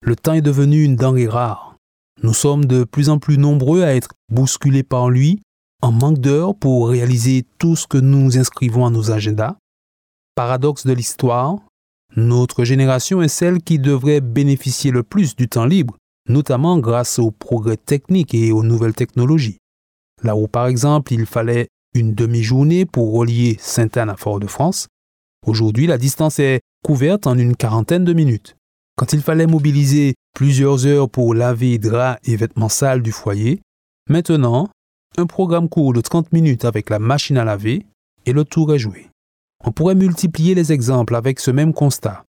Le temps est devenu une denrée rare. Nous sommes de plus en plus nombreux à être bousculés par lui, en manque d'heures pour réaliser tout ce que nous inscrivons à nos agendas. Paradoxe de l'histoire, notre génération est celle qui devrait bénéficier le plus du temps libre notamment grâce aux progrès techniques et aux nouvelles technologies. Là où par exemple il fallait une demi-journée pour relier Sainte-Anne à Fort-de-France, aujourd'hui la distance est couverte en une quarantaine de minutes. Quand il fallait mobiliser plusieurs heures pour laver draps et vêtements sales du foyer, maintenant, un programme court de 30 minutes avec la machine à laver et le tour est joué. On pourrait multiplier les exemples avec ce même constat.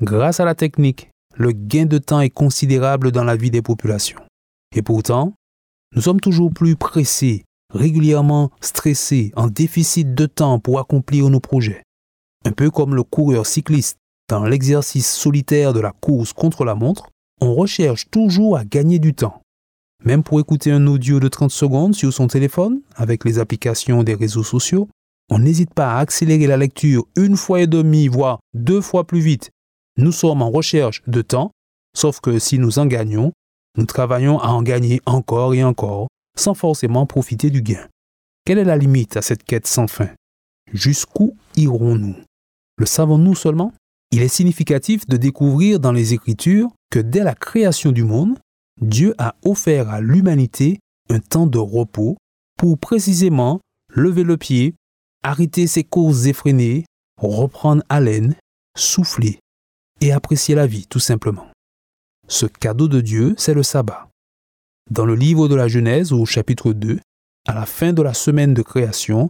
Grâce à la technique, le gain de temps est considérable dans la vie des populations. Et pourtant, nous sommes toujours plus pressés, régulièrement stressés, en déficit de temps pour accomplir nos projets. Un peu comme le coureur cycliste dans l'exercice solitaire de la course contre la montre, on recherche toujours à gagner du temps. Même pour écouter un audio de 30 secondes sur son téléphone avec les applications des réseaux sociaux, on n'hésite pas à accélérer la lecture une fois et demie, voire deux fois plus vite nous sommes en recherche de temps, sauf que si nous en gagnons, nous travaillons à en gagner encore et encore, sans forcément profiter du gain. Quelle est la limite à cette quête sans fin? Jusqu'où irons-nous? Le savons-nous seulement? Il est significatif de découvrir dans les Écritures que dès la création du monde, Dieu a offert à l'humanité un temps de repos pour précisément lever le pied, arrêter ses courses effrénées, reprendre haleine, souffler et apprécier la vie, tout simplement. Ce cadeau de Dieu, c'est le sabbat. Dans le livre de la Genèse, au chapitre 2, à la fin de la semaine de création,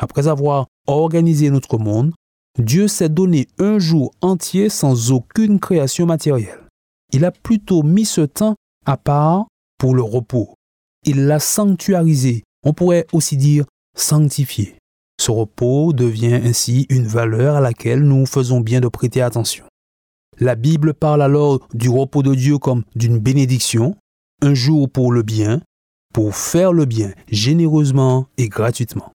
après avoir organisé notre monde, Dieu s'est donné un jour entier sans aucune création matérielle. Il a plutôt mis ce temps à part pour le repos. Il l'a sanctuarisé, on pourrait aussi dire sanctifié. Ce repos devient ainsi une valeur à laquelle nous faisons bien de prêter attention. La Bible parle alors du repos de Dieu comme d'une bénédiction, un jour pour le bien, pour faire le bien généreusement et gratuitement.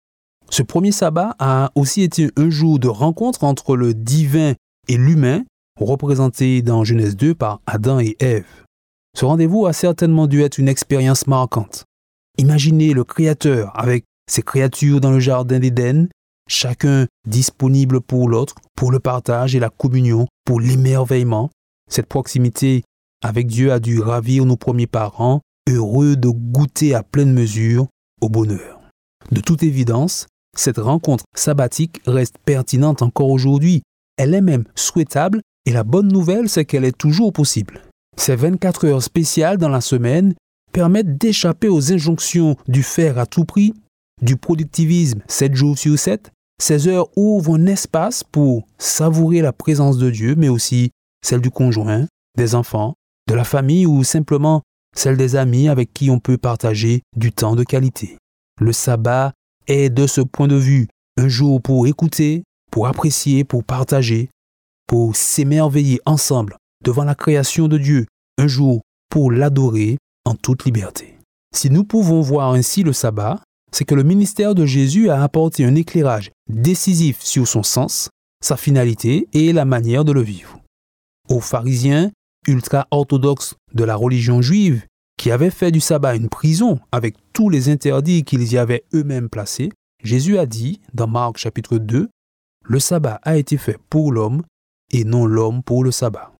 Ce premier sabbat a aussi été un jour de rencontre entre le divin et l'humain, représenté dans Genèse 2 par Adam et Ève. Ce rendez-vous a certainement dû être une expérience marquante. Imaginez le Créateur avec ses créatures dans le jardin d'Éden chacun disponible pour l'autre, pour le partage et la communion, pour l'émerveillement. Cette proximité avec Dieu a dû ravir nos premiers parents, heureux de goûter à pleine mesure au bonheur. De toute évidence, cette rencontre sabbatique reste pertinente encore aujourd'hui. Elle est même souhaitable et la bonne nouvelle, c'est qu'elle est toujours possible. Ces 24 heures spéciales dans la semaine permettent d'échapper aux injonctions du faire à tout prix, du productivisme 7 jours sur 7, ces heures ouvrent un espace pour savourer la présence de Dieu, mais aussi celle du conjoint, des enfants, de la famille ou simplement celle des amis avec qui on peut partager du temps de qualité. Le sabbat est de ce point de vue un jour pour écouter, pour apprécier, pour partager, pour s'émerveiller ensemble devant la création de Dieu, un jour pour l'adorer en toute liberté. Si nous pouvons voir ainsi le sabbat, c'est que le ministère de Jésus a apporté un éclairage décisif sur son sens, sa finalité et la manière de le vivre. Aux pharisiens ultra-orthodoxes de la religion juive, qui avaient fait du sabbat une prison avec tous les interdits qu'ils y avaient eux-mêmes placés, Jésus a dit dans Marc chapitre 2, Le sabbat a été fait pour l'homme et non l'homme pour le sabbat.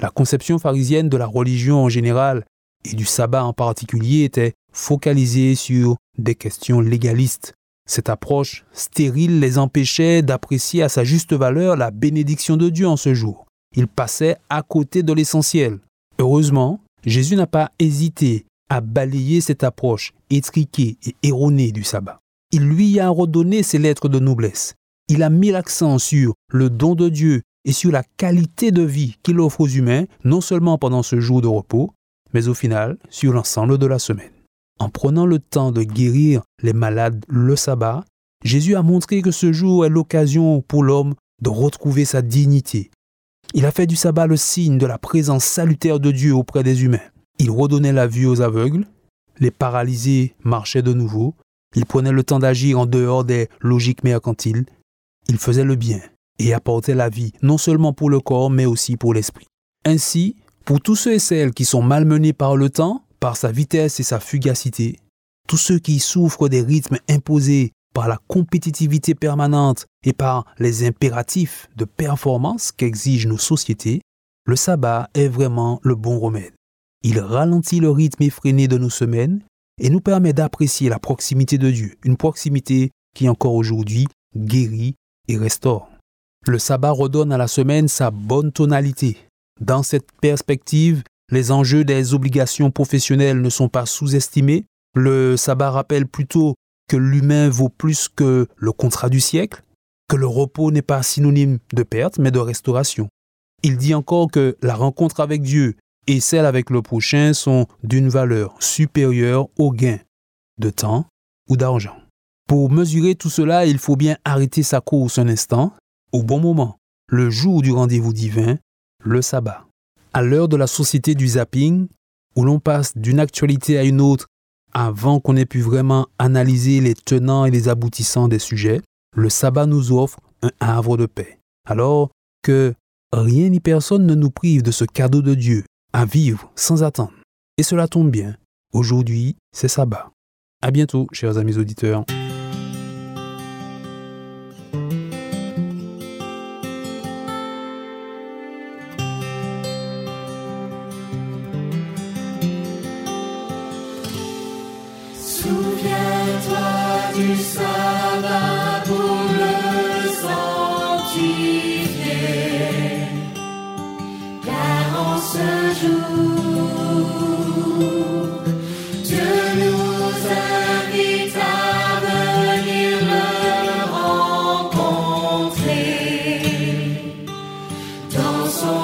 La conception pharisienne de la religion en général et du sabbat en particulier était focalisée sur des questions légalistes. Cette approche stérile les empêchait d'apprécier à sa juste valeur la bénédiction de Dieu en ce jour. Ils passaient à côté de l'essentiel. Heureusement, Jésus n'a pas hésité à balayer cette approche étriquée et erronée du sabbat. Il lui a redonné ses lettres de noblesse. Il a mis l'accent sur le don de Dieu et sur la qualité de vie qu'il offre aux humains, non seulement pendant ce jour de repos, mais au final sur l'ensemble de la semaine. En prenant le temps de guérir les malades le sabbat, Jésus a montré que ce jour est l'occasion pour l'homme de retrouver sa dignité. Il a fait du sabbat le signe de la présence salutaire de Dieu auprès des humains. Il redonnait la vue aux aveugles, les paralysés marchaient de nouveau, il prenait le temps d'agir en dehors des logiques mercantiles, il faisait le bien et apportait la vie, non seulement pour le corps, mais aussi pour l'esprit. Ainsi, pour tous ceux et celles qui sont malmenés par le temps, par sa vitesse et sa fugacité, tous ceux qui souffrent des rythmes imposés par la compétitivité permanente et par les impératifs de performance qu'exigent nos sociétés, le sabbat est vraiment le bon remède. Il ralentit le rythme effréné de nos semaines et nous permet d'apprécier la proximité de Dieu, une proximité qui encore aujourd'hui guérit et restaure. Le sabbat redonne à la semaine sa bonne tonalité. Dans cette perspective, les enjeux des obligations professionnelles ne sont pas sous-estimés. Le sabbat rappelle plutôt que l'humain vaut plus que le contrat du siècle, que le repos n'est pas synonyme de perte, mais de restauration. Il dit encore que la rencontre avec Dieu et celle avec le prochain sont d'une valeur supérieure au gain de temps ou d'argent. Pour mesurer tout cela, il faut bien arrêter sa course un instant, au bon moment, le jour du rendez-vous divin, le sabbat. À l'heure de la société du zapping, où l'on passe d'une actualité à une autre avant qu'on ait pu vraiment analyser les tenants et les aboutissants des sujets, le sabbat nous offre un havre de paix. Alors que rien ni personne ne nous prive de ce cadeau de Dieu à vivre sans attendre. Et cela tombe bien. Aujourd'hui, c'est sabbat. À bientôt, chers amis auditeurs. soul.